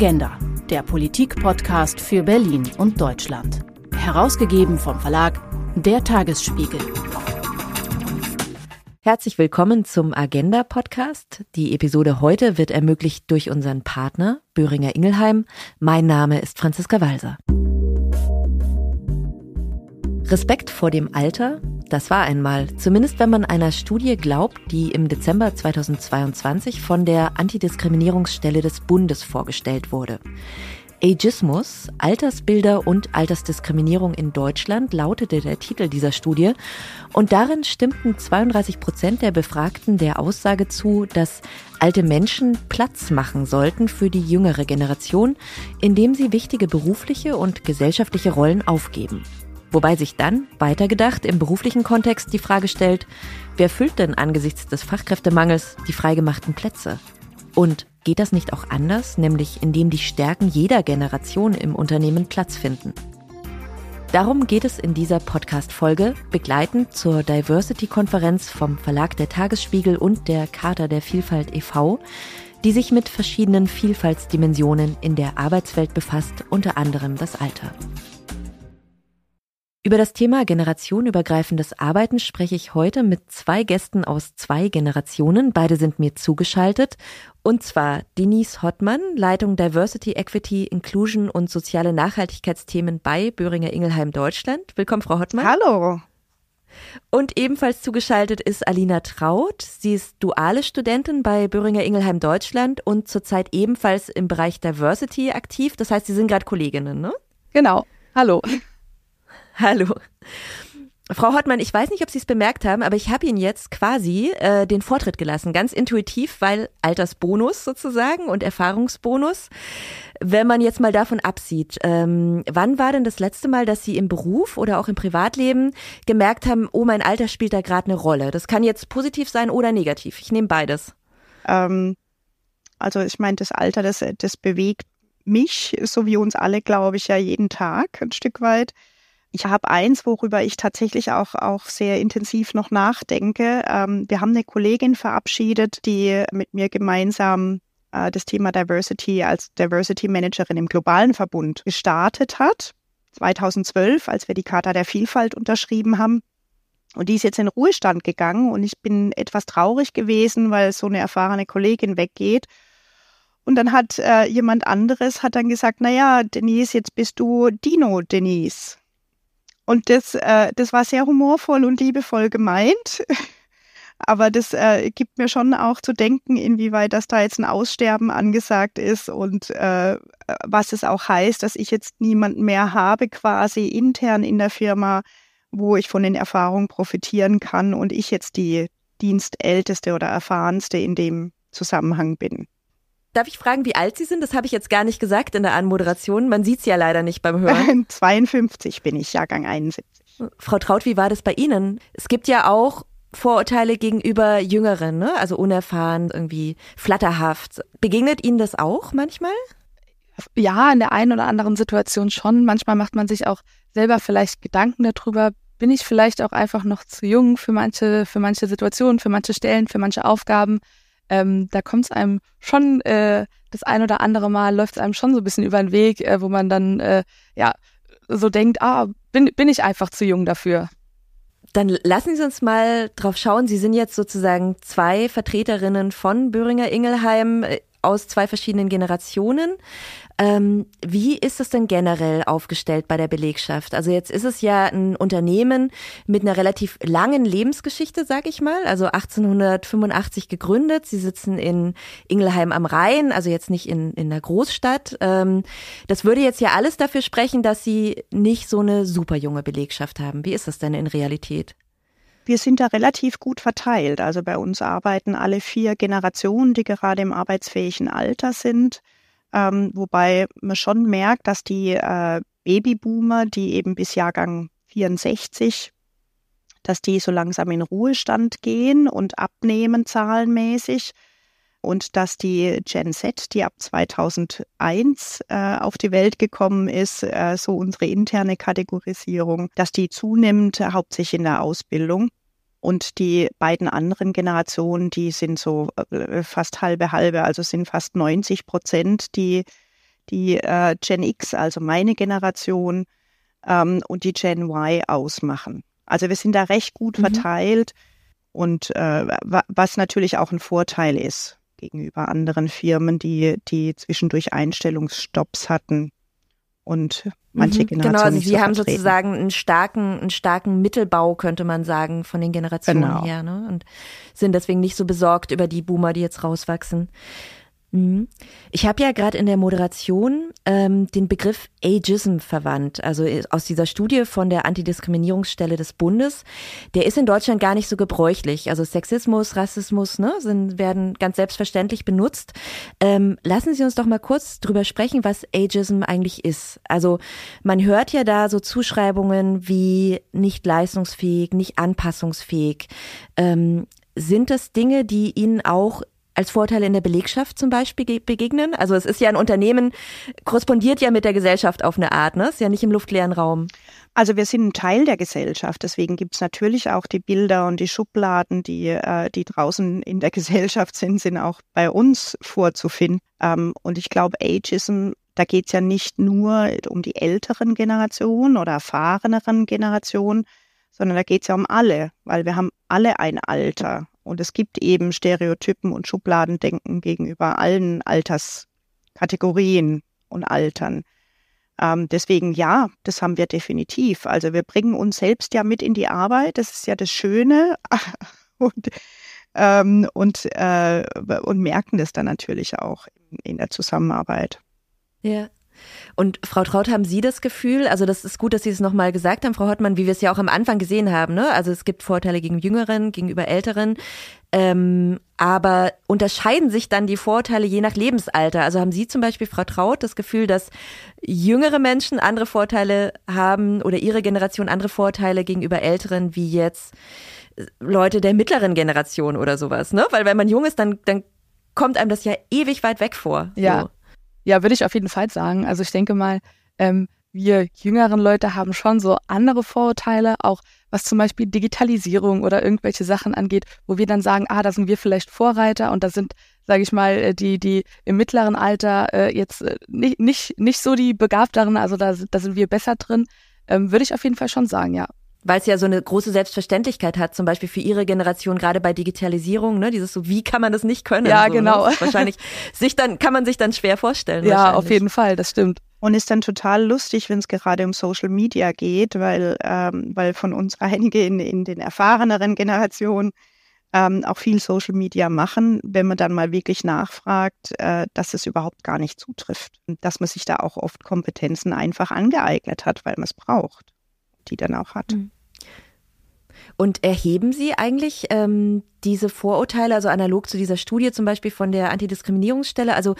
Agenda, der Politik-Podcast für Berlin und Deutschland. Herausgegeben vom Verlag Der Tagesspiegel. Herzlich willkommen zum Agenda-Podcast. Die Episode heute wird ermöglicht durch unseren Partner Böhringer Ingelheim. Mein Name ist Franziska Walser. Respekt vor dem Alter, das war einmal, zumindest wenn man einer Studie glaubt, die im Dezember 2022 von der Antidiskriminierungsstelle des Bundes vorgestellt wurde. Ageismus, Altersbilder und Altersdiskriminierung in Deutschland lautete der Titel dieser Studie. Und darin stimmten 32 Prozent der Befragten der Aussage zu, dass alte Menschen Platz machen sollten für die jüngere Generation, indem sie wichtige berufliche und gesellschaftliche Rollen aufgeben. Wobei sich dann, weitergedacht, im beruflichen Kontext die Frage stellt, wer füllt denn angesichts des Fachkräftemangels die freigemachten Plätze? Und geht das nicht auch anders, nämlich indem die Stärken jeder Generation im Unternehmen Platz finden? Darum geht es in dieser Podcast-Folge, begleitend zur Diversity-Konferenz vom Verlag der Tagesspiegel und der Charta der Vielfalt e.V., die sich mit verschiedenen Vielfaltsdimensionen in der Arbeitswelt befasst, unter anderem das Alter. Über das Thema generationenübergreifendes Arbeiten spreche ich heute mit zwei Gästen aus zwei Generationen. Beide sind mir zugeschaltet. Und zwar Denise Hottmann, Leitung Diversity, Equity, Inclusion und soziale Nachhaltigkeitsthemen bei Böhringer Ingelheim Deutschland. Willkommen, Frau Hottmann. Hallo. Und ebenfalls zugeschaltet ist Alina Traut. Sie ist duale Studentin bei Böhringer Ingelheim Deutschland und zurzeit ebenfalls im Bereich Diversity aktiv. Das heißt, Sie sind gerade Kolleginnen, ne? Genau. Hallo. Hallo. Frau Hottmann, ich weiß nicht, ob Sie es bemerkt haben, aber ich habe Ihnen jetzt quasi äh, den Vortritt gelassen, ganz intuitiv, weil Altersbonus sozusagen und Erfahrungsbonus. Wenn man jetzt mal davon absieht, ähm, wann war denn das letzte Mal, dass Sie im Beruf oder auch im Privatleben gemerkt haben, oh, mein Alter spielt da gerade eine Rolle? Das kann jetzt positiv sein oder negativ. Ich nehme beides. Ähm, also ich meine, das Alter, das, das bewegt mich, so wie uns alle, glaube ich, ja jeden Tag ein Stück weit. Ich habe eins, worüber ich tatsächlich auch, auch sehr intensiv noch nachdenke. Ähm, wir haben eine Kollegin verabschiedet, die mit mir gemeinsam äh, das Thema Diversity als Diversity Managerin im globalen Verbund gestartet hat. 2012, als wir die Charta der Vielfalt unterschrieben haben. Und die ist jetzt in Ruhestand gegangen und ich bin etwas traurig gewesen, weil so eine erfahrene Kollegin weggeht. Und dann hat äh, jemand anderes hat dann gesagt, na ja, Denise, jetzt bist du Dino Denise. Und das, äh, das war sehr humorvoll und liebevoll gemeint. Aber das äh, gibt mir schon auch zu denken, inwieweit das da jetzt ein Aussterben angesagt ist und äh, was es auch heißt, dass ich jetzt niemanden mehr habe, quasi intern in der Firma, wo ich von den Erfahrungen profitieren kann und ich jetzt die Dienstälteste oder Erfahrenste in dem Zusammenhang bin. Darf ich fragen, wie alt Sie sind? Das habe ich jetzt gar nicht gesagt in der Anmoderation. Man sieht es ja leider nicht beim Hören. 52 bin ich, Jahrgang 71. Frau Traut, wie war das bei Ihnen? Es gibt ja auch Vorurteile gegenüber Jüngeren, ne? also unerfahren, irgendwie flatterhaft. Begegnet Ihnen das auch manchmal? Ja, in der einen oder anderen Situation schon. Manchmal macht man sich auch selber vielleicht Gedanken darüber, bin ich vielleicht auch einfach noch zu jung für manche, für manche Situationen, für manche Stellen, für manche Aufgaben ähm, da kommt es einem schon äh, das ein oder andere Mal läuft es einem schon so ein bisschen über den Weg, äh, wo man dann äh, ja so denkt, ah, bin, bin ich einfach zu jung dafür. Dann lassen Sie uns mal drauf schauen. Sie sind jetzt sozusagen zwei Vertreterinnen von Böhringer Ingelheim aus zwei verschiedenen Generationen. Ähm, wie ist es denn generell aufgestellt bei der Belegschaft? Also jetzt ist es ja ein Unternehmen mit einer relativ langen Lebensgeschichte, sag ich mal. Also 1885 gegründet. Sie sitzen in Ingelheim am Rhein, also jetzt nicht in, in einer Großstadt. Ähm, das würde jetzt ja alles dafür sprechen, dass Sie nicht so eine super junge Belegschaft haben. Wie ist das denn in Realität? Wir sind da relativ gut verteilt. Also bei uns arbeiten alle vier Generationen, die gerade im arbeitsfähigen Alter sind ähm, wobei man schon merkt, dass die äh, Babyboomer, die eben bis Jahrgang 64, dass die so langsam in Ruhestand gehen und abnehmen zahlenmäßig und dass die Gen Z, die ab 2001 äh, auf die Welt gekommen ist, äh, so unsere interne Kategorisierung, dass die zunimmt, hauptsächlich in der Ausbildung. Und die beiden anderen Generationen, die sind so äh, fast halbe halbe, also sind fast 90 Prozent, die die äh, Gen X, also meine Generation, ähm, und die Gen Y ausmachen. Also wir sind da recht gut mhm. verteilt und äh, was natürlich auch ein Vorteil ist gegenüber anderen Firmen, die, die zwischendurch Einstellungsstopps hatten und manche mhm, Generationen. Genau, also Sie so haben vertreten. sozusagen einen starken, einen starken Mittelbau, könnte man sagen, von den Generationen genau. her, ne? Und sind deswegen nicht so besorgt über die Boomer, die jetzt rauswachsen. Mhm. Ich habe ja gerade in der Moderation ähm, den Begriff Ageism verwandt, also aus dieser Studie von der Antidiskriminierungsstelle des Bundes. Der ist in Deutschland gar nicht so gebräuchlich. Also Sexismus, Rassismus ne, sind, werden ganz selbstverständlich benutzt. Ähm, lassen Sie uns doch mal kurz drüber sprechen, was Ageism eigentlich ist. Also man hört ja da so Zuschreibungen wie nicht leistungsfähig, nicht anpassungsfähig. Ähm, sind das Dinge, die Ihnen auch als Vorteile in der Belegschaft zum Beispiel begegnen? Also es ist ja ein Unternehmen, korrespondiert ja mit der Gesellschaft auf eine Art, ne? Ist ja nicht im luftleeren Raum. Also wir sind ein Teil der Gesellschaft, deswegen gibt es natürlich auch die Bilder und die Schubladen, die, äh, die draußen in der Gesellschaft sind, sind auch bei uns vorzufinden. Ähm, und ich glaube, Ageism, da geht es ja nicht nur um die älteren Generationen oder erfahreneren Generationen, sondern da geht es ja um alle, weil wir haben alle ein Alter. Und es gibt eben Stereotypen und Schubladendenken gegenüber allen Alterskategorien und Altern. Ähm, deswegen ja, das haben wir definitiv. Also wir bringen uns selbst ja mit in die Arbeit. Das ist ja das Schöne. und, ähm, und, äh, und merken das dann natürlich auch in, in der Zusammenarbeit. Ja. Und Frau Traut, haben Sie das Gefühl, also das ist gut, dass Sie es nochmal gesagt haben, Frau Hottmann, wie wir es ja auch am Anfang gesehen haben, ne? Also es gibt Vorteile gegen Jüngeren, gegenüber Älteren. Ähm, aber unterscheiden sich dann die Vorteile je nach Lebensalter? Also haben Sie zum Beispiel, Frau Traut, das Gefühl, dass jüngere Menschen andere Vorteile haben oder Ihre Generation andere Vorteile gegenüber Älteren, wie jetzt Leute der mittleren Generation oder sowas, ne? Weil wenn man jung ist, dann, dann kommt einem das ja ewig weit weg vor. Ja. So. Ja, würde ich auf jeden Fall sagen. Also ich denke mal, ähm, wir jüngeren Leute haben schon so andere Vorurteile, auch was zum Beispiel Digitalisierung oder irgendwelche Sachen angeht, wo wir dann sagen, ah, da sind wir vielleicht Vorreiter und da sind, sage ich mal, äh, die, die im mittleren Alter äh, jetzt äh, nicht, nicht, nicht so die Begabteren, also da, da sind wir besser drin, ähm, würde ich auf jeden Fall schon sagen, ja weil es ja so eine große Selbstverständlichkeit hat, zum Beispiel für ihre Generation, gerade bei Digitalisierung, ne, dieses so, wie kann man das nicht können? Ja, so, ne? genau. Ne? Wahrscheinlich sich dann, kann man sich dann schwer vorstellen. Ja, auf jeden Fall, das stimmt. Und ist dann total lustig, wenn es gerade um Social Media geht, weil, ähm, weil von uns einige in, in den erfahreneren Generationen ähm, auch viel Social Media machen, wenn man dann mal wirklich nachfragt, äh, dass es überhaupt gar nicht zutrifft. Und dass man sich da auch oft Kompetenzen einfach angeeignet hat, weil man es braucht, die dann auch hat. Mhm. Und erheben Sie eigentlich ähm, diese Vorurteile, also analog zu dieser Studie zum Beispiel von der Antidiskriminierungsstelle? Also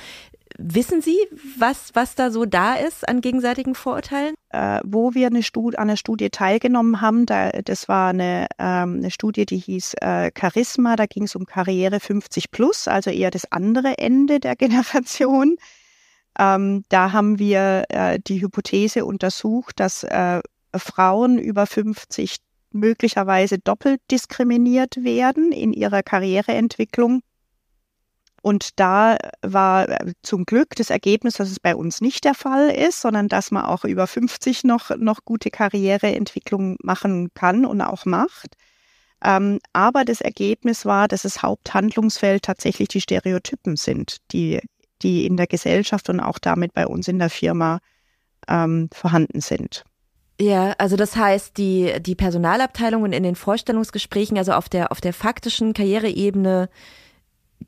wissen Sie, was, was da so da ist an gegenseitigen Vorurteilen? Äh, wo wir eine Studie, an einer Studie teilgenommen haben, da, das war eine, ähm, eine Studie, die hieß äh, Charisma, da ging es um Karriere 50 plus, also eher das andere Ende der Generation. Ähm, da haben wir äh, die Hypothese untersucht, dass äh, Frauen über 50 möglicherweise doppelt diskriminiert werden in ihrer Karriereentwicklung. Und da war äh, zum Glück das Ergebnis, dass es bei uns nicht der Fall ist, sondern dass man auch über 50 noch, noch gute Karriereentwicklung machen kann und auch macht. Ähm, aber das Ergebnis war, dass das Haupthandlungsfeld tatsächlich die Stereotypen sind, die, die in der Gesellschaft und auch damit bei uns in der Firma ähm, vorhanden sind. Ja, also das heißt, die, die Personalabteilungen in den Vorstellungsgesprächen, also auf der, auf der faktischen Karriereebene,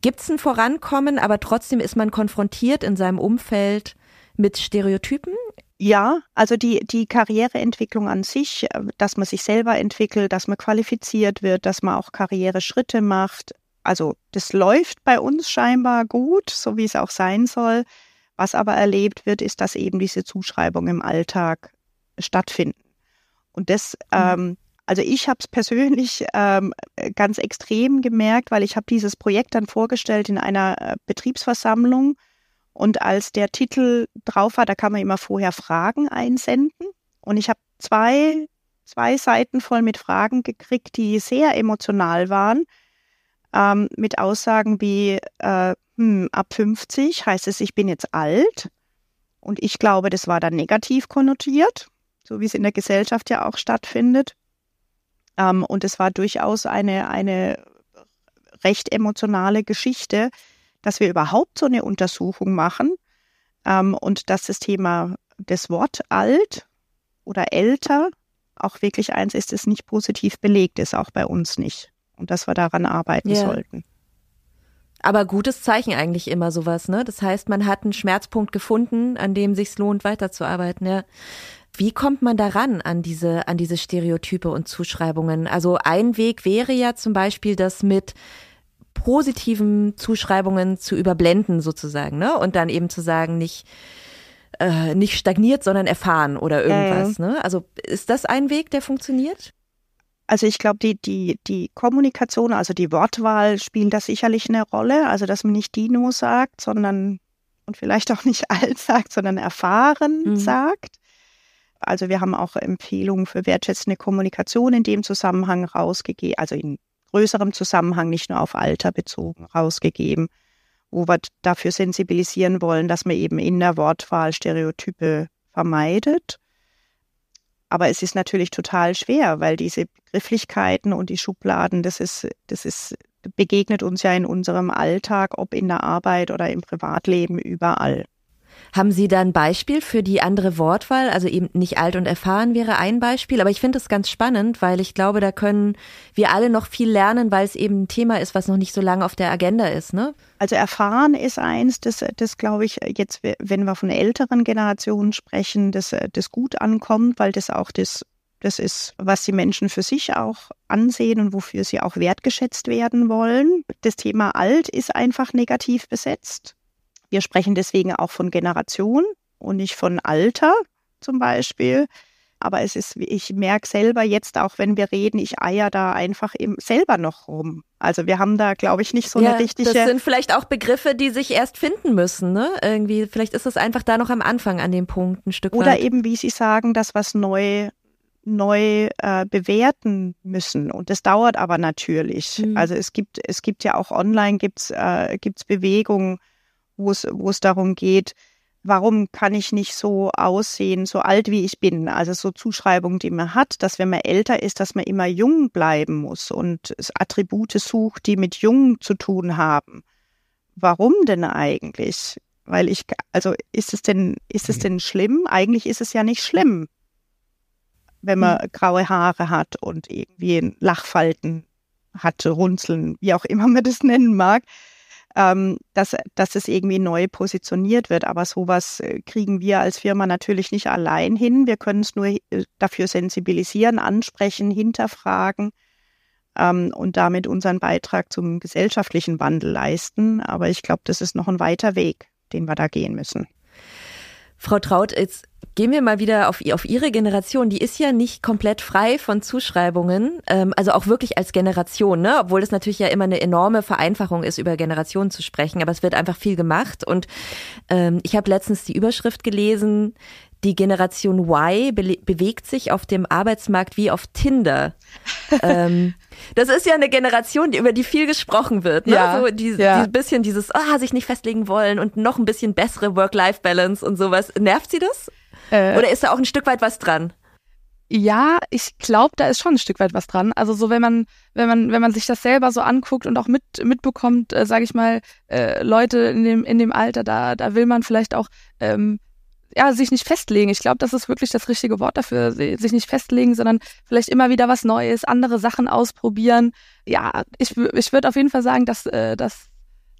gibt's ein Vorankommen, aber trotzdem ist man konfrontiert in seinem Umfeld mit Stereotypen? Ja, also die, die Karriereentwicklung an sich, dass man sich selber entwickelt, dass man qualifiziert wird, dass man auch Karriereschritte macht. Also das läuft bei uns scheinbar gut, so wie es auch sein soll. Was aber erlebt wird, ist, dass eben diese Zuschreibung im Alltag stattfinden. Und das, mhm. ähm, also ich habe es persönlich ähm, ganz extrem gemerkt, weil ich habe dieses Projekt dann vorgestellt in einer äh, Betriebsversammlung. Und als der Titel drauf war, da kann man immer vorher Fragen einsenden. Und ich habe zwei, zwei Seiten voll mit Fragen gekriegt, die sehr emotional waren, ähm, mit Aussagen wie äh, hm, ab 50 heißt es, ich bin jetzt alt. Und ich glaube, das war dann negativ konnotiert, so wie es in der Gesellschaft ja auch stattfindet. Ähm, und es war durchaus eine, eine recht emotionale Geschichte, dass wir überhaupt so eine Untersuchung machen ähm, und dass das Thema des Wort alt oder älter auch wirklich eins ist, das nicht positiv belegt ist, auch bei uns nicht. Und dass wir daran arbeiten yeah. sollten. Aber gutes Zeichen eigentlich immer sowas, ne? Das heißt, man hat einen Schmerzpunkt gefunden, an dem sich's lohnt, weiterzuarbeiten, ja. Wie kommt man daran an diese, an diese Stereotype und Zuschreibungen? Also ein Weg wäre ja zum Beispiel, das mit positiven Zuschreibungen zu überblenden sozusagen, ne? Und dann eben zu sagen, nicht, äh, nicht stagniert, sondern erfahren oder irgendwas, äh. ne? Also ist das ein Weg, der funktioniert? Also ich glaube, die, die, die Kommunikation, also die Wortwahl spielt da sicherlich eine Rolle. Also dass man nicht Dino sagt, sondern und vielleicht auch nicht alt sagt, sondern erfahren mhm. sagt. Also wir haben auch Empfehlungen für wertschätzende Kommunikation in dem Zusammenhang rausgegeben, also in größerem Zusammenhang, nicht nur auf Alter bezogen, rausgegeben, wo wir dafür sensibilisieren wollen, dass man eben in der Wortwahl Stereotype vermeidet. Aber es ist natürlich total schwer, weil diese Begrifflichkeiten und die Schubladen, das ist, das ist, begegnet uns ja in unserem Alltag, ob in der Arbeit oder im Privatleben, überall. Haben Sie da ein Beispiel für die andere Wortwahl? Also eben nicht alt und erfahren wäre ein Beispiel, aber ich finde das ganz spannend, weil ich glaube, da können wir alle noch viel lernen, weil es eben ein Thema ist, was noch nicht so lange auf der Agenda ist, ne? Also erfahren ist eins, das, das glaube ich jetzt, wenn wir von älteren Generationen sprechen, das, das gut ankommt, weil das auch das das ist, was die Menschen für sich auch ansehen und wofür sie auch wertgeschätzt werden wollen. Das Thema alt ist einfach negativ besetzt. Wir sprechen deswegen auch von Generation und nicht von Alter zum Beispiel. Aber es ist, ich merke selber jetzt auch, wenn wir reden, ich eier da einfach im, selber noch rum. Also wir haben da, glaube ich, nicht so ja, eine richtige. Das sind vielleicht auch Begriffe, die sich erst finden müssen, ne? Irgendwie, vielleicht ist es einfach da noch am Anfang an dem Punkt ein Stück Oder weit. eben, wie Sie sagen, dass was neu neu äh, bewerten müssen. Und das dauert aber natürlich. Mhm. Also es gibt, es gibt ja auch online gibt's, äh, gibt's Bewegungen, wo es, wo es darum geht, warum kann ich nicht so aussehen, so alt wie ich bin? Also so Zuschreibungen, die man hat, dass wenn man älter ist, dass man immer jung bleiben muss und Attribute sucht, die mit jung zu tun haben. Warum denn eigentlich? Weil ich, also ist es denn, ist es denn schlimm? Eigentlich ist es ja nicht schlimm, wenn man hm. graue Haare hat und irgendwie Lachfalten hat, Runzeln, wie auch immer man das nennen mag ähm, dass, dass es irgendwie neu positioniert wird. Aber sowas äh, kriegen wir als Firma natürlich nicht allein hin. Wir können es nur äh, dafür sensibilisieren, ansprechen, hinterfragen ähm, und damit unseren Beitrag zum gesellschaftlichen Wandel leisten. Aber ich glaube, das ist noch ein weiter Weg, den wir da gehen müssen. Frau Traut, jetzt gehen wir mal wieder auf, auf Ihre Generation. Die ist ja nicht komplett frei von Zuschreibungen, ähm, also auch wirklich als Generation, ne? obwohl es natürlich ja immer eine enorme Vereinfachung ist, über Generationen zu sprechen, aber es wird einfach viel gemacht. Und ähm, ich habe letztens die Überschrift gelesen, die Generation Y be bewegt sich auf dem Arbeitsmarkt wie auf Tinder. ähm, das ist ja eine Generation, über die viel gesprochen wird. Ne? Ja, so die, ja. die bisschen dieses, ah, sich nicht festlegen wollen und noch ein bisschen bessere Work-Life-Balance und sowas. Nervt sie das? Äh, Oder ist da auch ein Stück weit was dran? Ja, ich glaube, da ist schon ein Stück weit was dran. Also so, wenn man, wenn man, wenn man sich das selber so anguckt und auch mit mitbekommt, äh, sage ich mal, äh, Leute in dem in dem Alter, da da will man vielleicht auch ähm, ja, sich nicht festlegen. Ich glaube, das ist wirklich das richtige Wort dafür, sich nicht festlegen, sondern vielleicht immer wieder was Neues, andere Sachen ausprobieren. Ja, ich, ich würde auf jeden Fall sagen, dass äh, das,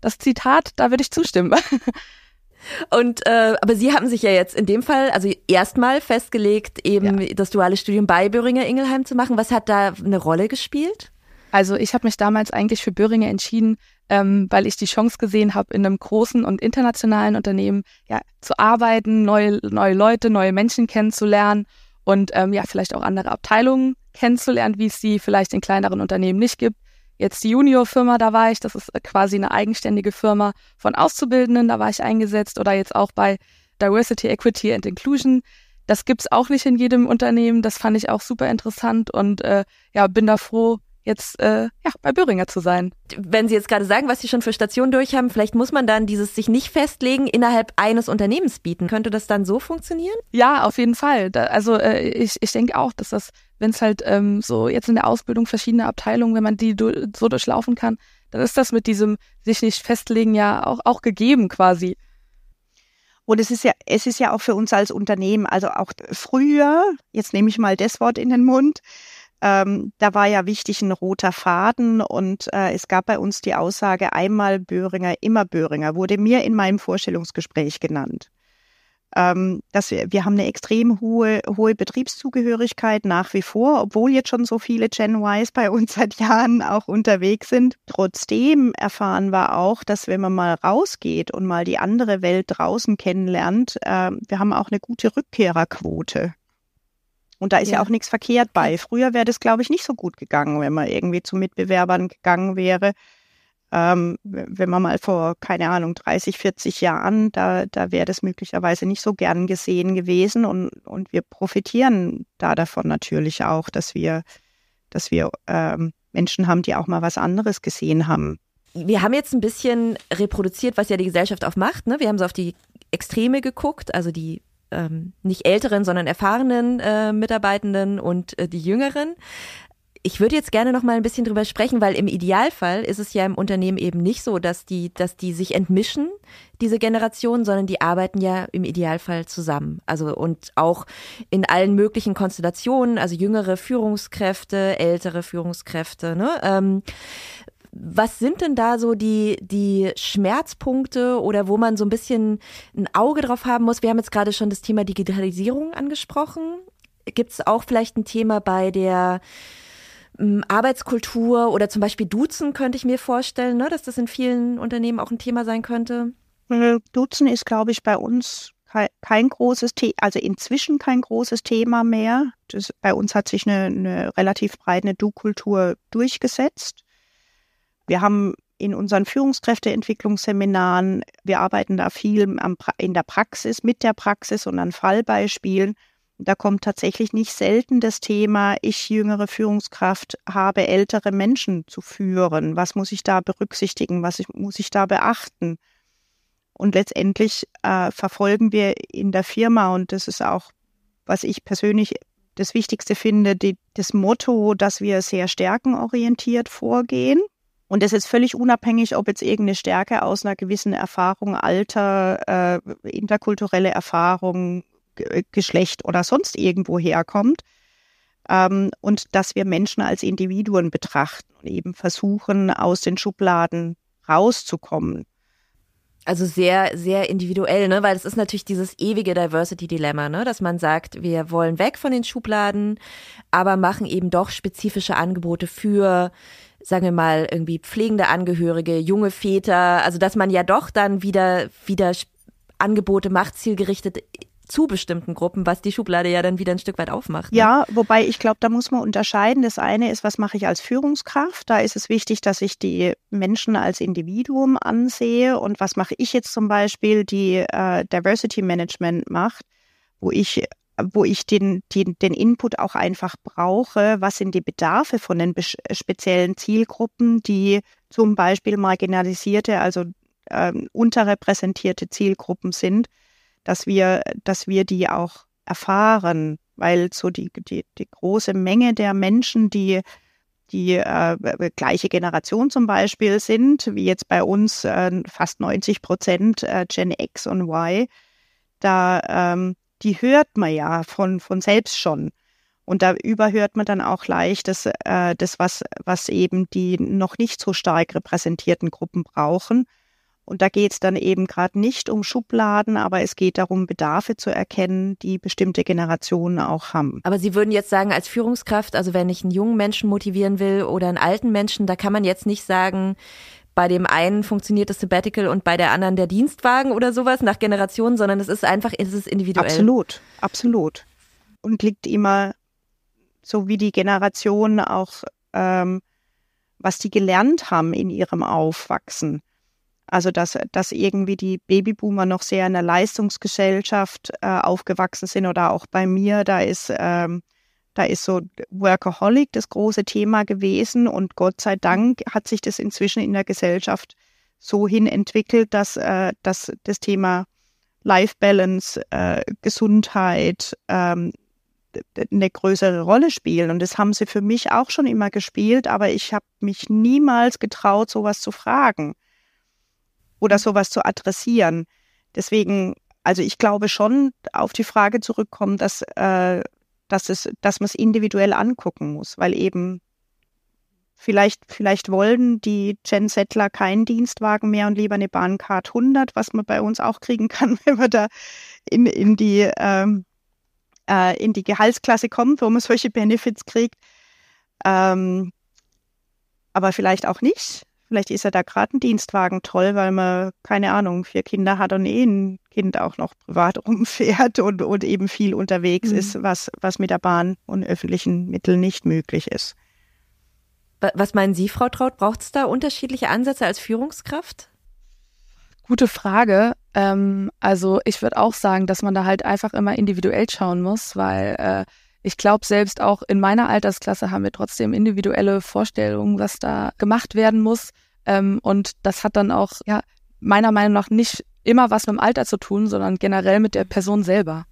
das Zitat, da würde ich zustimmen. Und äh, aber Sie haben sich ja jetzt in dem Fall, also erstmal festgelegt, eben ja. das duale Studium bei Böhringer Ingelheim zu machen. Was hat da eine Rolle gespielt? Also ich habe mich damals eigentlich für Böhringer entschieden, ähm, weil ich die Chance gesehen habe, in einem großen und internationalen Unternehmen ja, zu arbeiten, neue, neue Leute, neue Menschen kennenzulernen und ähm, ja, vielleicht auch andere Abteilungen kennenzulernen, wie es sie vielleicht in kleineren Unternehmen nicht gibt. Jetzt die Junior-Firma, da war ich, das ist äh, quasi eine eigenständige Firma von Auszubildenden, da war ich eingesetzt oder jetzt auch bei Diversity, Equity and Inclusion. Das gibt's auch nicht in jedem Unternehmen. Das fand ich auch super interessant und äh, ja, bin da froh, jetzt äh, ja, bei Böhringer zu sein. Wenn Sie jetzt gerade sagen, was Sie schon für Stationen durch haben, vielleicht muss man dann dieses sich nicht festlegen innerhalb eines Unternehmens bieten. Könnte das dann so funktionieren? Ja, auf jeden Fall. Da, also äh, ich, ich denke auch, dass das, wenn es halt ähm, so jetzt in der Ausbildung verschiedene Abteilungen, wenn man die du so durchlaufen kann, dann ist das mit diesem sich nicht festlegen ja auch, auch gegeben quasi. Und es ist ja, es ist ja auch für uns als Unternehmen, also auch früher, jetzt nehme ich mal das Wort in den Mund, ähm, da war ja wichtig ein roter Faden und äh, es gab bei uns die Aussage einmal Böhringer, immer Böhringer, wurde mir in meinem Vorstellungsgespräch genannt. Ähm, dass wir, wir haben eine extrem hohe, hohe Betriebszugehörigkeit nach wie vor, obwohl jetzt schon so viele Gen Ys bei uns seit Jahren auch unterwegs sind. Trotzdem erfahren wir auch, dass wenn man mal rausgeht und mal die andere Welt draußen kennenlernt, äh, wir haben auch eine gute Rückkehrerquote. Und da ist ja, ja auch nichts verkehrt bei. Früher wäre das, glaube ich, nicht so gut gegangen, wenn man irgendwie zu Mitbewerbern gegangen wäre. Ähm, wenn man mal vor, keine Ahnung, 30, 40 Jahren, da, da wäre das möglicherweise nicht so gern gesehen gewesen. Und, und wir profitieren da davon natürlich auch, dass wir, dass wir ähm, Menschen haben, die auch mal was anderes gesehen haben. Wir haben jetzt ein bisschen reproduziert, was ja die Gesellschaft auch macht. Ne? Wir haben so auf die Extreme geguckt, also die ähm, nicht älteren, sondern erfahrenen äh, Mitarbeitenden und äh, die jüngeren. Ich würde jetzt gerne noch mal ein bisschen drüber sprechen, weil im Idealfall ist es ja im Unternehmen eben nicht so, dass die, dass die sich entmischen, diese Generationen, sondern die arbeiten ja im Idealfall zusammen. Also und auch in allen möglichen Konstellationen, also jüngere Führungskräfte, ältere Führungskräfte. Ne? Ähm, was sind denn da so die, die Schmerzpunkte oder wo man so ein bisschen ein Auge drauf haben muss? Wir haben jetzt gerade schon das Thema Digitalisierung angesprochen. Gibt es auch vielleicht ein Thema bei der ähm, Arbeitskultur oder zum Beispiel Duzen könnte ich mir vorstellen, ne, dass das in vielen Unternehmen auch ein Thema sein könnte? Äh, Duzen ist, glaube ich, bei uns kein, kein großes Thema, also inzwischen kein großes Thema mehr. Das, bei uns hat sich eine, eine relativ breite Du-Kultur durchgesetzt. Wir haben in unseren Führungskräfteentwicklungsseminaren, wir arbeiten da viel in der Praxis, mit der Praxis und an Fallbeispielen. Da kommt tatsächlich nicht selten das Thema, ich jüngere Führungskraft habe ältere Menschen zu führen. Was muss ich da berücksichtigen? Was muss ich da beachten? Und letztendlich äh, verfolgen wir in der Firma, und das ist auch, was ich persönlich das Wichtigste finde, die, das Motto, dass wir sehr stärkenorientiert vorgehen. Und das ist völlig unabhängig, ob jetzt irgendeine Stärke aus einer gewissen Erfahrung, Alter, äh, interkulturelle Erfahrung, G Geschlecht oder sonst irgendwo herkommt. Ähm, und dass wir Menschen als Individuen betrachten und eben versuchen, aus den Schubladen rauszukommen. Also sehr, sehr individuell, ne? Weil es ist natürlich dieses ewige Diversity-Dilemma, ne? Dass man sagt, wir wollen weg von den Schubladen, aber machen eben doch spezifische Angebote für sagen wir mal, irgendwie pflegende Angehörige, junge Väter, also dass man ja doch dann wieder, wieder Angebote macht, zielgerichtet zu bestimmten Gruppen, was die Schublade ja dann wieder ein Stück weit aufmacht. Ne? Ja, wobei ich glaube, da muss man unterscheiden. Das eine ist, was mache ich als Führungskraft? Da ist es wichtig, dass ich die Menschen als Individuum ansehe. Und was mache ich jetzt zum Beispiel, die äh, Diversity Management macht, wo ich wo ich den, den, den Input auch einfach brauche, was sind die Bedarfe von den speziellen Zielgruppen, die zum Beispiel marginalisierte, also äh, unterrepräsentierte Zielgruppen sind, dass wir, dass wir die auch erfahren, weil so die, die, die große Menge der Menschen, die die äh, gleiche Generation zum Beispiel sind, wie jetzt bei uns äh, fast 90 Prozent äh, Gen X und Y, da ähm, die hört man ja von, von selbst schon. Und da überhört man dann auch leicht das, äh, das was, was eben die noch nicht so stark repräsentierten Gruppen brauchen. Und da geht es dann eben gerade nicht um Schubladen, aber es geht darum, Bedarfe zu erkennen, die bestimmte Generationen auch haben. Aber Sie würden jetzt sagen, als Führungskraft, also wenn ich einen jungen Menschen motivieren will oder einen alten Menschen, da kann man jetzt nicht sagen, bei dem einen funktioniert das Sabbatical und bei der anderen der Dienstwagen oder sowas nach Generationen, sondern es ist einfach, es ist individuell. Absolut, absolut. Und liegt immer so wie die Generationen auch, ähm, was die gelernt haben in ihrem Aufwachsen. Also dass, dass irgendwie die Babyboomer noch sehr in der Leistungsgesellschaft äh, aufgewachsen sind oder auch bei mir, da ist ähm, da ist so Workaholic das große Thema gewesen und Gott sei Dank hat sich das inzwischen in der Gesellschaft so hin entwickelt, dass, äh, dass das Thema Life Balance, äh, Gesundheit ähm, eine größere Rolle spielen. Und das haben sie für mich auch schon immer gespielt, aber ich habe mich niemals getraut, sowas zu fragen oder sowas zu adressieren. Deswegen, also ich glaube schon, auf die Frage zurückkommen, dass, äh, dass, es, dass man es individuell angucken muss, weil eben vielleicht, vielleicht wollen die Gen Settler keinen Dienstwagen mehr und lieber eine Bahncard 100, was man bei uns auch kriegen kann, wenn man da in, in die ähm, äh, in die Gehaltsklasse kommt, wo man solche Benefits kriegt. Ähm, aber vielleicht auch nicht. Vielleicht ist ja da gerade ein Dienstwagen toll, weil man, keine Ahnung, vier Kinder hat und eh ein Kind auch noch privat rumfährt und, und eben viel unterwegs mhm. ist, was, was mit der Bahn und öffentlichen Mitteln nicht möglich ist. Was meinen Sie, Frau Traut? Braucht es da unterschiedliche Ansätze als Führungskraft? Gute Frage. Ähm, also ich würde auch sagen, dass man da halt einfach immer individuell schauen muss, weil äh, ich glaube, selbst auch in meiner Altersklasse haben wir trotzdem individuelle Vorstellungen, was da gemacht werden muss. Ähm, und das hat dann auch, ja, meiner Meinung nach nicht immer was mit dem Alter zu tun, sondern generell mit der Person selber.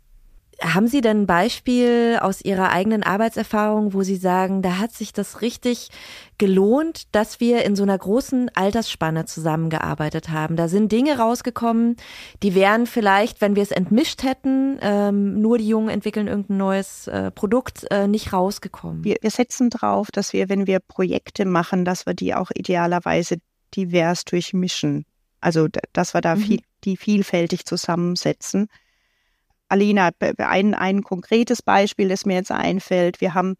Haben Sie denn ein Beispiel aus Ihrer eigenen Arbeitserfahrung, wo Sie sagen, da hat sich das richtig gelohnt, dass wir in so einer großen Altersspanne zusammengearbeitet haben? Da sind Dinge rausgekommen, die wären vielleicht, wenn wir es entmischt hätten, ähm, nur die Jungen entwickeln irgendein neues äh, Produkt, äh, nicht rausgekommen. Wir, wir setzen drauf, dass wir, wenn wir Projekte machen, dass wir die auch idealerweise divers durchmischen. Also, dass wir da mhm. viel, die vielfältig zusammensetzen Alina, ein, ein konkretes Beispiel, das mir jetzt einfällt. Wir haben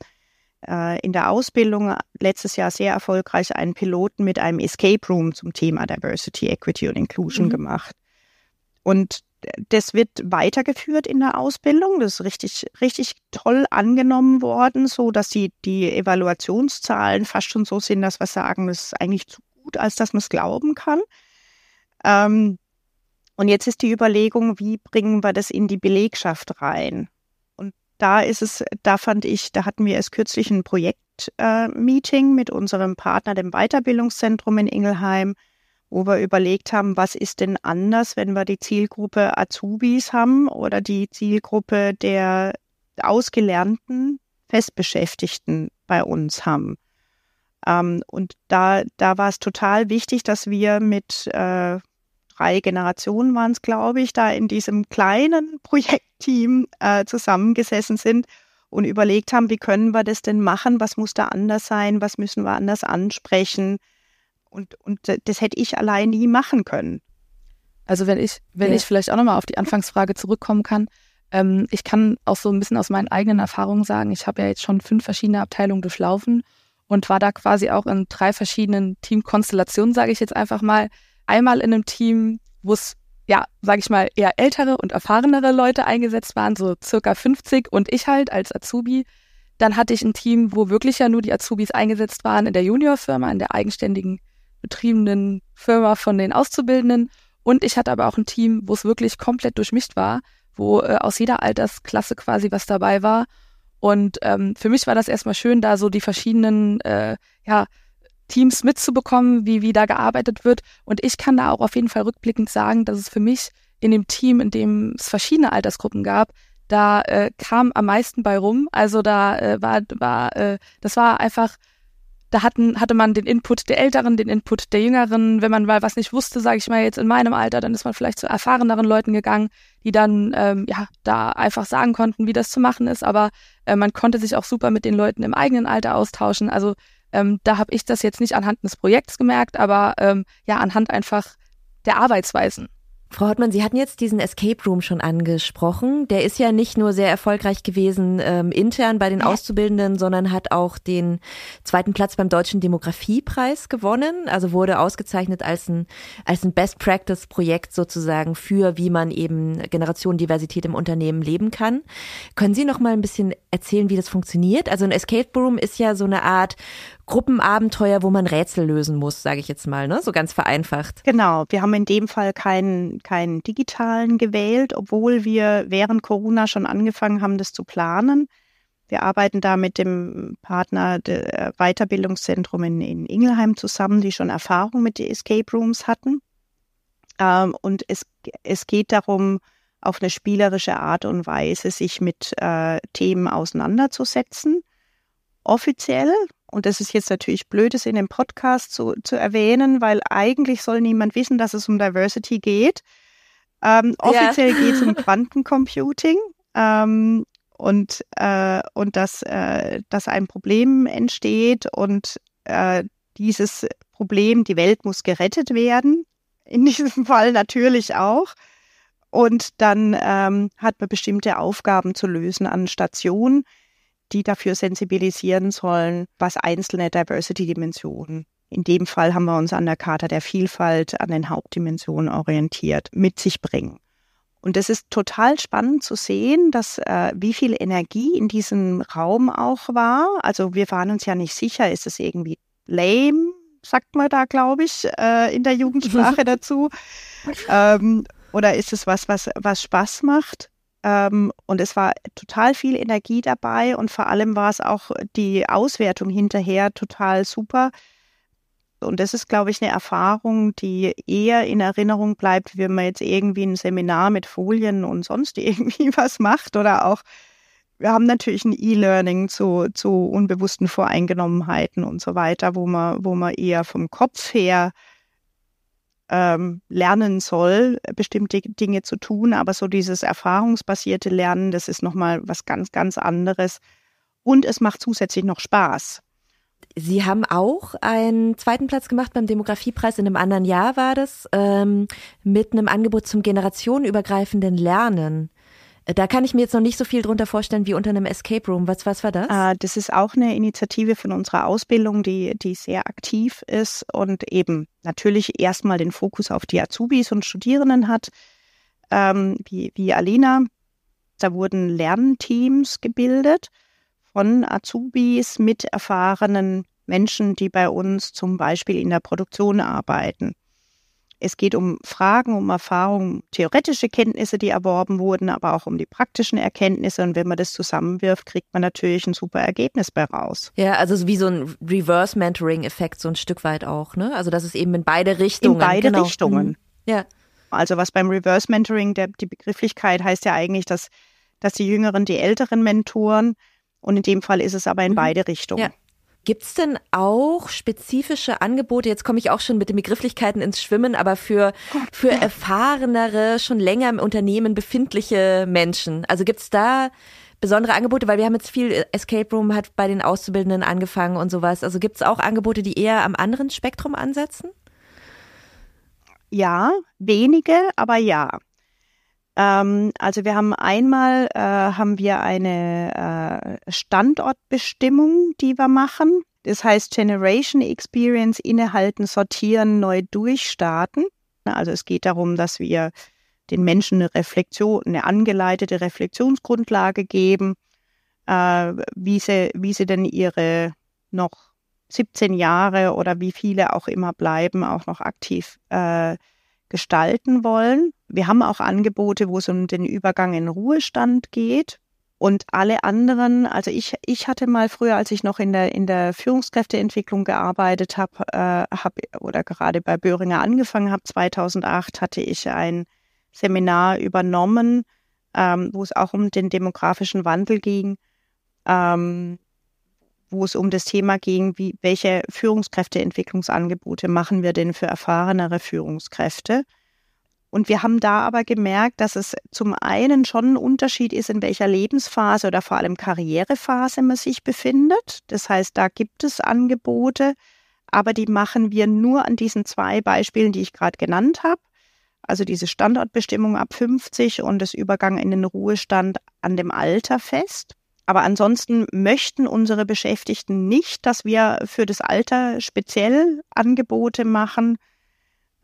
äh, in der Ausbildung letztes Jahr sehr erfolgreich einen Piloten mit einem Escape Room zum Thema Diversity, Equity und Inclusion mhm. gemacht. Und das wird weitergeführt in der Ausbildung. Das ist richtig, richtig toll angenommen worden, so dass die, die Evaluationszahlen fast schon so sind, dass wir sagen, das ist eigentlich zu gut, als dass man es glauben kann. Ähm, und jetzt ist die Überlegung, wie bringen wir das in die Belegschaft rein? Und da ist es, da fand ich, da hatten wir erst kürzlich ein Projektmeeting äh, mit unserem Partner, dem Weiterbildungszentrum in Ingelheim, wo wir überlegt haben, was ist denn anders, wenn wir die Zielgruppe Azubis haben oder die Zielgruppe der ausgelernten Festbeschäftigten bei uns haben. Ähm, und da, da war es total wichtig, dass wir mit äh, drei Generationen waren es, glaube ich, da in diesem kleinen Projektteam äh, zusammengesessen sind und überlegt haben, wie können wir das denn machen, was muss da anders sein, was müssen wir anders ansprechen. Und, und das hätte ich allein nie machen können. Also wenn ich, wenn ja. ich vielleicht auch nochmal auf die Anfangsfrage zurückkommen kann, ähm, ich kann auch so ein bisschen aus meinen eigenen Erfahrungen sagen, ich habe ja jetzt schon fünf verschiedene Abteilungen durchlaufen und war da quasi auch in drei verschiedenen Teamkonstellationen, sage ich jetzt einfach mal einmal in einem Team, wo es ja, sage ich mal, eher ältere und erfahrenere Leute eingesetzt waren, so circa 50 und ich halt als Azubi. Dann hatte ich ein Team, wo wirklich ja nur die Azubis eingesetzt waren in der Juniorfirma, in der eigenständigen betriebenen Firma von den Auszubildenden. Und ich hatte aber auch ein Team, wo es wirklich komplett durchmischt war, wo äh, aus jeder Altersklasse quasi was dabei war. Und ähm, für mich war das erstmal schön, da so die verschiedenen äh, ja, Teams mitzubekommen, wie, wie da gearbeitet wird. Und ich kann da auch auf jeden Fall rückblickend sagen, dass es für mich in dem Team, in dem es verschiedene Altersgruppen gab, da äh, kam am meisten bei rum. Also da äh, war, war äh, das war einfach, da hatten, hatte man den Input der Älteren, den Input der Jüngeren. Wenn man mal was nicht wusste, sage ich mal jetzt in meinem Alter, dann ist man vielleicht zu erfahreneren Leuten gegangen, die dann ähm, ja da einfach sagen konnten, wie das zu machen ist. Aber äh, man konnte sich auch super mit den Leuten im eigenen Alter austauschen. Also ähm, da habe ich das jetzt nicht anhand des Projekts gemerkt, aber ähm, ja anhand einfach der Arbeitsweisen. Frau Hartmann, Sie hatten jetzt diesen Escape Room schon angesprochen. Der ist ja nicht nur sehr erfolgreich gewesen ähm, intern bei den Auszubildenden, sondern hat auch den zweiten Platz beim Deutschen Demografiepreis gewonnen. Also wurde ausgezeichnet als ein, als ein Best Practice Projekt sozusagen für, wie man eben Generationendiversität im Unternehmen leben kann. Können Sie noch mal ein bisschen erzählen, wie das funktioniert? Also ein Escape Room ist ja so eine Art Gruppenabenteuer, wo man Rätsel lösen muss, sage ich jetzt mal, ne? so ganz vereinfacht. Genau, wir haben in dem Fall keinen, keinen digitalen gewählt, obwohl wir während Corona schon angefangen haben, das zu planen. Wir arbeiten da mit dem Partner der Weiterbildungszentrum in, in Ingelheim zusammen, die schon Erfahrung mit den Escape Rooms hatten. Ähm, und es, es geht darum, auf eine spielerische Art und Weise sich mit äh, Themen auseinanderzusetzen. Offiziell, und das ist jetzt natürlich blöd, es in dem Podcast zu, zu erwähnen, weil eigentlich soll niemand wissen, dass es um Diversity geht. Ähm, offiziell ja. geht es um Quantencomputing ähm, und, äh, und dass, äh, dass ein Problem entsteht und äh, dieses Problem, die Welt muss gerettet werden. In diesem Fall natürlich auch. Und dann ähm, hat man bestimmte Aufgaben zu lösen an Stationen, die dafür sensibilisieren sollen, was einzelne Diversity-Dimensionen in dem Fall haben wir uns an der Charta der Vielfalt, an den Hauptdimensionen orientiert, mit sich bringen. Und es ist total spannend zu sehen, dass äh, wie viel Energie in diesem Raum auch war. Also wir waren uns ja nicht sicher, ist es irgendwie lame, sagt man da, glaube ich, äh, in der Jugendsprache dazu. Ähm, oder ist es was, was, was Spaß macht? Ähm, und es war total viel Energie dabei und vor allem war es auch die Auswertung hinterher total super. Und das ist, glaube ich, eine Erfahrung, die eher in Erinnerung bleibt, wenn man jetzt irgendwie ein Seminar mit Folien und sonst irgendwie was macht oder auch wir haben natürlich ein E-Learning zu, zu unbewussten Voreingenommenheiten und so weiter, wo man, wo man eher vom Kopf her ähm, lernen soll, bestimmte Dinge zu tun. Aber so dieses erfahrungsbasierte Lernen, das ist nochmal was ganz, ganz anderes. Und es macht zusätzlich noch Spaß. Sie haben auch einen zweiten Platz gemacht beim Demografiepreis, in einem anderen Jahr war das, ähm, mit einem Angebot zum generationenübergreifenden Lernen. Da kann ich mir jetzt noch nicht so viel drunter vorstellen wie unter einem Escape Room. Was, was war das? Ah, das ist auch eine Initiative von unserer Ausbildung, die, die sehr aktiv ist und eben natürlich erstmal den Fokus auf die Azubis und Studierenden hat, ähm, wie, wie Alina. Da wurden Lernteams gebildet von Azubis mit erfahrenen Menschen, die bei uns zum Beispiel in der Produktion arbeiten. Es geht um Fragen, um Erfahrungen, theoretische Kenntnisse, die erworben wurden, aber auch um die praktischen Erkenntnisse. Und wenn man das zusammenwirft, kriegt man natürlich ein super Ergebnis bei raus. Ja, also wie so ein Reverse-Mentoring-Effekt so ein Stück weit auch, ne? Also das ist eben in beide Richtungen. In beide genau. Richtungen. Mhm. Ja. Also was beim Reverse-Mentoring, die Begrifflichkeit heißt ja eigentlich, dass, dass die Jüngeren die Älteren mentoren. Und in dem Fall ist es aber in mhm. beide Richtungen. Ja. Gibt es denn auch spezifische Angebote? Jetzt komme ich auch schon mit den Begrifflichkeiten ins Schwimmen, aber für, für erfahrenere, schon länger im Unternehmen befindliche Menschen. Also gibt es da besondere Angebote? Weil wir haben jetzt viel Escape Room hat bei den Auszubildenden angefangen und sowas. Also gibt es auch Angebote, die eher am anderen Spektrum ansetzen? Ja, wenige, aber ja. Ähm, also wir haben einmal äh, haben wir eine äh, Standortbestimmung, die wir machen. Das heißt Generation Experience innehalten, sortieren, neu durchstarten. Also es geht darum, dass wir den Menschen eine Reflexion, eine angeleitete Reflexionsgrundlage geben, äh, wie, sie, wie sie denn ihre noch 17 Jahre oder wie viele auch immer bleiben, auch noch aktiv äh, gestalten wollen. Wir haben auch Angebote, wo es um den Übergang in Ruhestand geht. Und alle anderen, also ich, ich hatte mal früher, als ich noch in der, in der Führungskräfteentwicklung gearbeitet habe, äh, hab, oder gerade bei Böhringer angefangen habe, 2008 hatte ich ein Seminar übernommen, ähm, wo es auch um den demografischen Wandel ging. Ähm, wo es um das Thema ging, wie, welche Führungskräfteentwicklungsangebote machen wir denn für erfahrenere Führungskräfte? Und wir haben da aber gemerkt, dass es zum einen schon ein Unterschied ist, in welcher Lebensphase oder vor allem Karrierephase man sich befindet. Das heißt, da gibt es Angebote, aber die machen wir nur an diesen zwei Beispielen, die ich gerade genannt habe. Also diese Standortbestimmung ab 50 und das Übergang in den Ruhestand an dem Alter fest. Aber ansonsten möchten unsere Beschäftigten nicht, dass wir für das Alter speziell Angebote machen.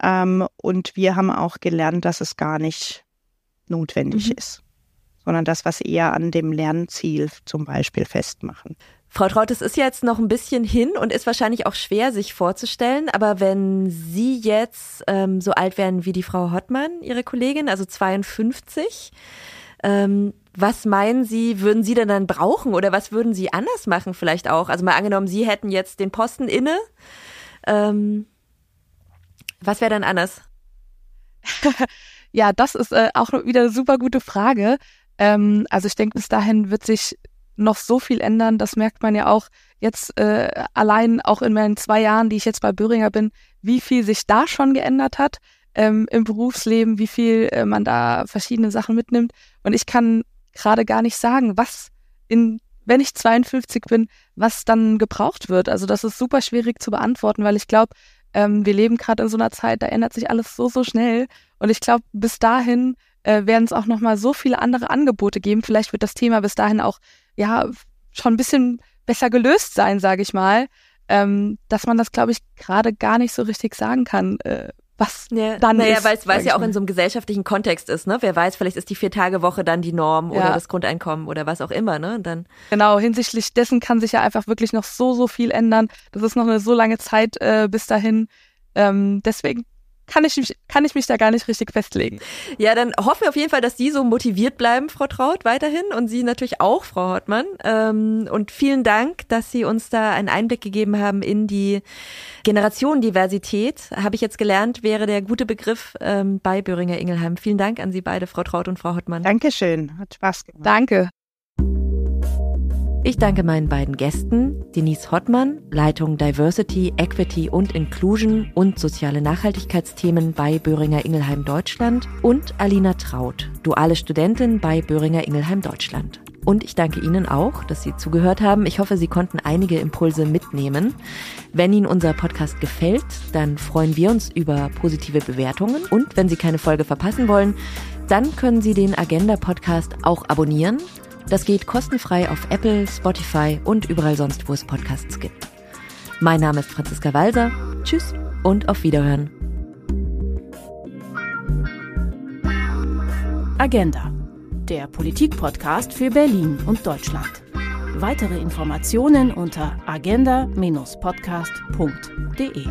Ähm, und wir haben auch gelernt, dass es gar nicht notwendig mhm. ist, sondern das, was eher an dem Lernziel zum Beispiel festmachen. Frau Traut, es ist jetzt noch ein bisschen hin und ist wahrscheinlich auch schwer, sich vorzustellen. Aber wenn Sie jetzt ähm, so alt werden wie die Frau Hottmann, Ihre Kollegin, also 52, ähm, Was meinen Sie, würden Sie denn dann brauchen oder was würden Sie anders machen vielleicht auch? Also mal angenommen, Sie hätten jetzt den Posten inne. Ähm, was wäre dann anders? ja, das ist äh, auch wieder eine super gute Frage. Ähm, also ich denke, bis dahin wird sich noch so viel ändern. Das merkt man ja auch jetzt äh, allein auch in meinen zwei Jahren, die ich jetzt bei Böhringer bin, wie viel sich da schon geändert hat ähm, im Berufsleben, wie viel äh, man da verschiedene Sachen mitnimmt. Und ich kann gerade gar nicht sagen, was in, wenn ich 52 bin, was dann gebraucht wird. Also das ist super schwierig zu beantworten, weil ich glaube, ähm, wir leben gerade in so einer Zeit, da ändert sich alles so, so schnell. Und ich glaube, bis dahin äh, werden es auch nochmal so viele andere Angebote geben. Vielleicht wird das Thema bis dahin auch, ja, schon ein bisschen besser gelöst sein, sage ich mal. Ähm, dass man das, glaube ich, gerade gar nicht so richtig sagen kann, äh, was ja, dann naja, ist. Naja, weil es ja auch in so einem gesellschaftlichen Kontext ist, ne? Wer weiß, vielleicht ist die Vier-Tage-Woche dann die Norm ja. oder das Grundeinkommen oder was auch immer, ne? Und dann genau, hinsichtlich dessen kann sich ja einfach wirklich noch so, so viel ändern. Das ist noch eine so lange Zeit äh, bis dahin. Ähm, deswegen kann ich, mich, kann ich mich da gar nicht richtig festlegen. Ja, dann hoffen wir auf jeden Fall, dass Sie so motiviert bleiben, Frau Traut, weiterhin und Sie natürlich auch, Frau Hortmann. Ähm, und vielen Dank, dass Sie uns da einen Einblick gegeben haben in die Generationendiversität. Habe ich jetzt gelernt, wäre der gute Begriff ähm, bei Böhringer Ingelheim. Vielen Dank an Sie beide, Frau Traut und Frau Hortmann. Dankeschön, hat Spaß gemacht. Danke. Ich danke meinen beiden Gästen, Denise Hottmann, Leitung Diversity, Equity und Inclusion und soziale Nachhaltigkeitsthemen bei Böhringer Ingelheim Deutschland und Alina Traut, duale Studentin bei Böhringer Ingelheim Deutschland. Und ich danke Ihnen auch, dass Sie zugehört haben. Ich hoffe, Sie konnten einige Impulse mitnehmen. Wenn Ihnen unser Podcast gefällt, dann freuen wir uns über positive Bewertungen. Und wenn Sie keine Folge verpassen wollen, dann können Sie den Agenda Podcast auch abonnieren. Das geht kostenfrei auf Apple, Spotify und überall sonst, wo es Podcasts gibt. Mein Name ist Franziska Walser. Tschüss und auf Wiederhören. Agenda, der Politikpodcast für Berlin und Deutschland. Weitere Informationen unter agenda-podcast.de.